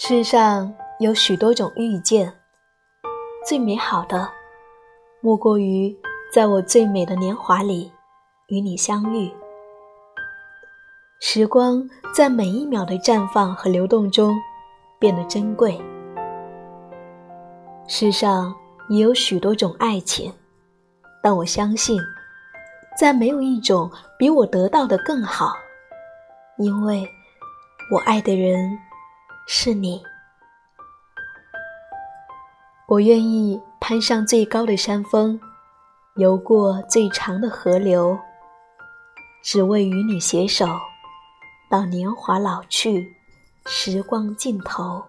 世上有许多种遇见，最美好的，莫过于在我最美的年华里与你相遇。时光在每一秒的绽放和流动中变得珍贵。世上也有许多种爱情，但我相信，再没有一种比我得到的更好，因为我爱的人。是你，我愿意攀上最高的山峰，游过最长的河流，只为与你携手，到年华老去，时光尽头。